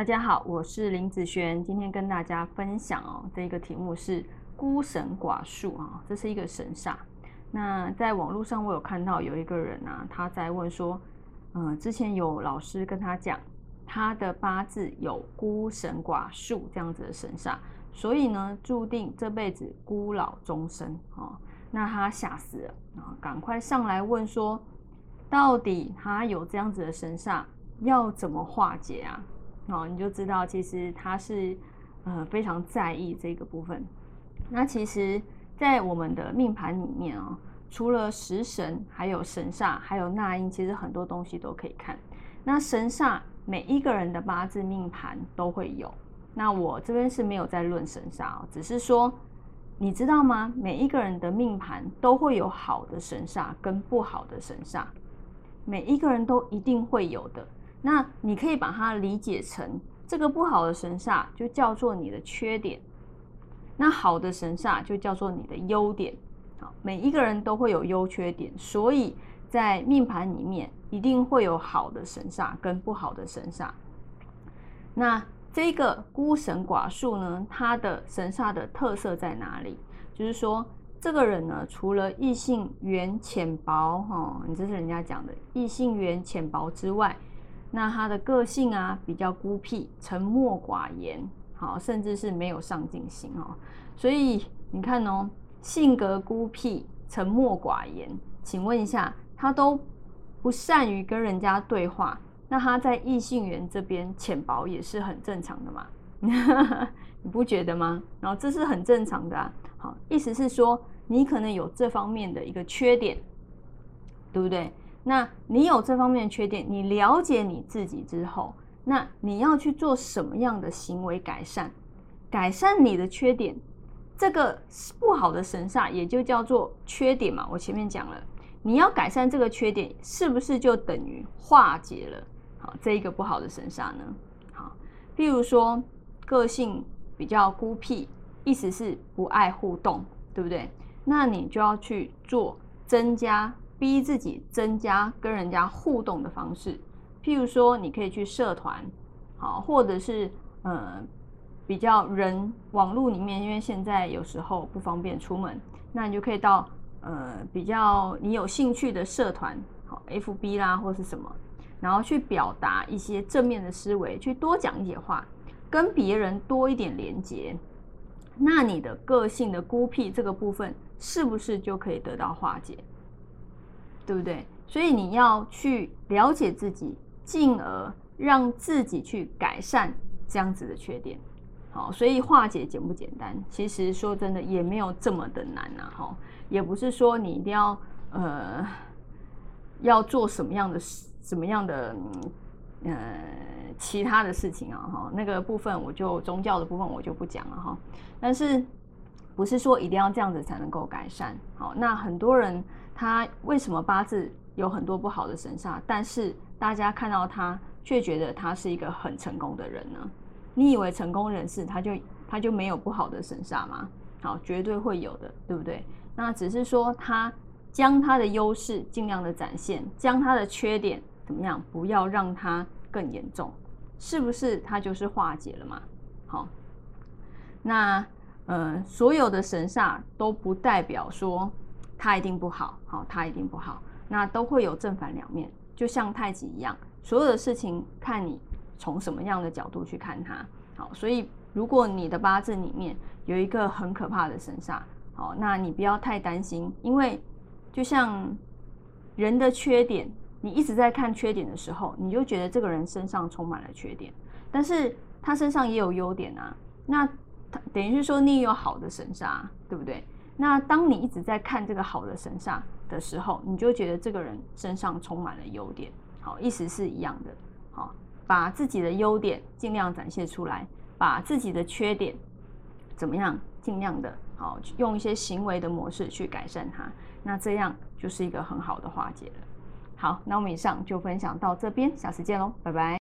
大家好，我是林子璇，今天跟大家分享哦，这一个题目是孤神寡术啊，这是一个神煞。那在网络上我有看到有一个人啊，他在问说，嗯，之前有老师跟他讲，他的八字有孤神寡术这样子的神煞，所以呢，注定这辈子孤老终生哦。那他吓死了啊，赶快上来问说，到底他有这样子的神煞？要怎么化解啊？哦，你就知道其实他是呃非常在意这个部分。那其实，在我们的命盘里面啊，除了食神，还有神煞，还有纳音，其实很多东西都可以看。那神煞每一个人的八字命盘都会有。那我这边是没有在论神煞哦，只是说你知道吗？每一个人的命盘都会有好的神煞跟不好的神煞，每一个人都一定会有的。那你可以把它理解成这个不好的神煞就叫做你的缺点，那好的神煞就叫做你的优点。好，每一个人都会有优缺点，所以在命盘里面一定会有好的神煞跟不好的神煞。那这个孤神寡术呢，它的神煞的特色在哪里？就是说，这个人呢，除了异性缘浅薄，哈，你这是人家讲的异性缘浅薄之外，那他的个性啊，比较孤僻、沉默寡言，好，甚至是没有上进心哦。所以你看哦，性格孤僻、沉默寡言，请问一下，他都不善于跟人家对话，那他在异性缘这边浅薄也是很正常的嘛？你不觉得吗？然后这是很正常的啊。好，意思是说你可能有这方面的一个缺点，对不对？那你有这方面的缺点，你了解你自己之后，那你要去做什么样的行为改善？改善你的缺点，这个不好的神煞也就叫做缺点嘛。我前面讲了，你要改善这个缺点，是不是就等于化解了好这一个不好的神煞呢？好，譬如说个性比较孤僻，意思是不爱互动，对不对？那你就要去做增加。逼自己增加跟人家互动的方式，譬如说，你可以去社团，好，或者是呃比较人网络里面，因为现在有时候不方便出门，那你就可以到呃比较你有兴趣的社团，好，FB 啦或是什么，然后去表达一些正面的思维，去多讲一些话，跟别人多一点连接，那你的个性的孤僻这个部分是不是就可以得到化解？对不对？所以你要去了解自己，进而让自己去改善这样子的缺点。好，所以化解简不简单？其实说真的，也没有这么的难呐。哈，也不是说你一定要呃要做什么样的事什么样的呃其他的事情啊。哈，那个部分我就宗教的部分我就不讲了哈。但是不是说一定要这样子才能够改善？好，那很多人。他为什么八字有很多不好的神煞，但是大家看到他却觉得他是一个很成功的人呢？你以为成功人士他就他就没有不好的神煞吗？好，绝对会有的，对不对？那只是说他将他的优势尽量的展现，将他的缺点怎么样，不要让他更严重，是不是？他就是化解了嘛？好，那呃，所有的神煞都不代表说。它一定不好，好，它一定不好，那都会有正反两面，就像太极一样，所有的事情看你从什么样的角度去看它，好，所以如果你的八字里面有一个很可怕的神煞，好，那你不要太担心，因为就像人的缺点，你一直在看缺点的时候，你就觉得这个人身上充满了缺点，但是他身上也有优点啊，那等于是说你有好的神煞，对不对？那当你一直在看这个好的神煞的时候，你就觉得这个人身上充满了优点，好，意思是一样的，好，把自己的优点尽量展现出来，把自己的缺点怎么样，尽量的好，用一些行为的模式去改善它，那这样就是一个很好的化解了。好，那我们以上就分享到这边，下次见喽，拜拜。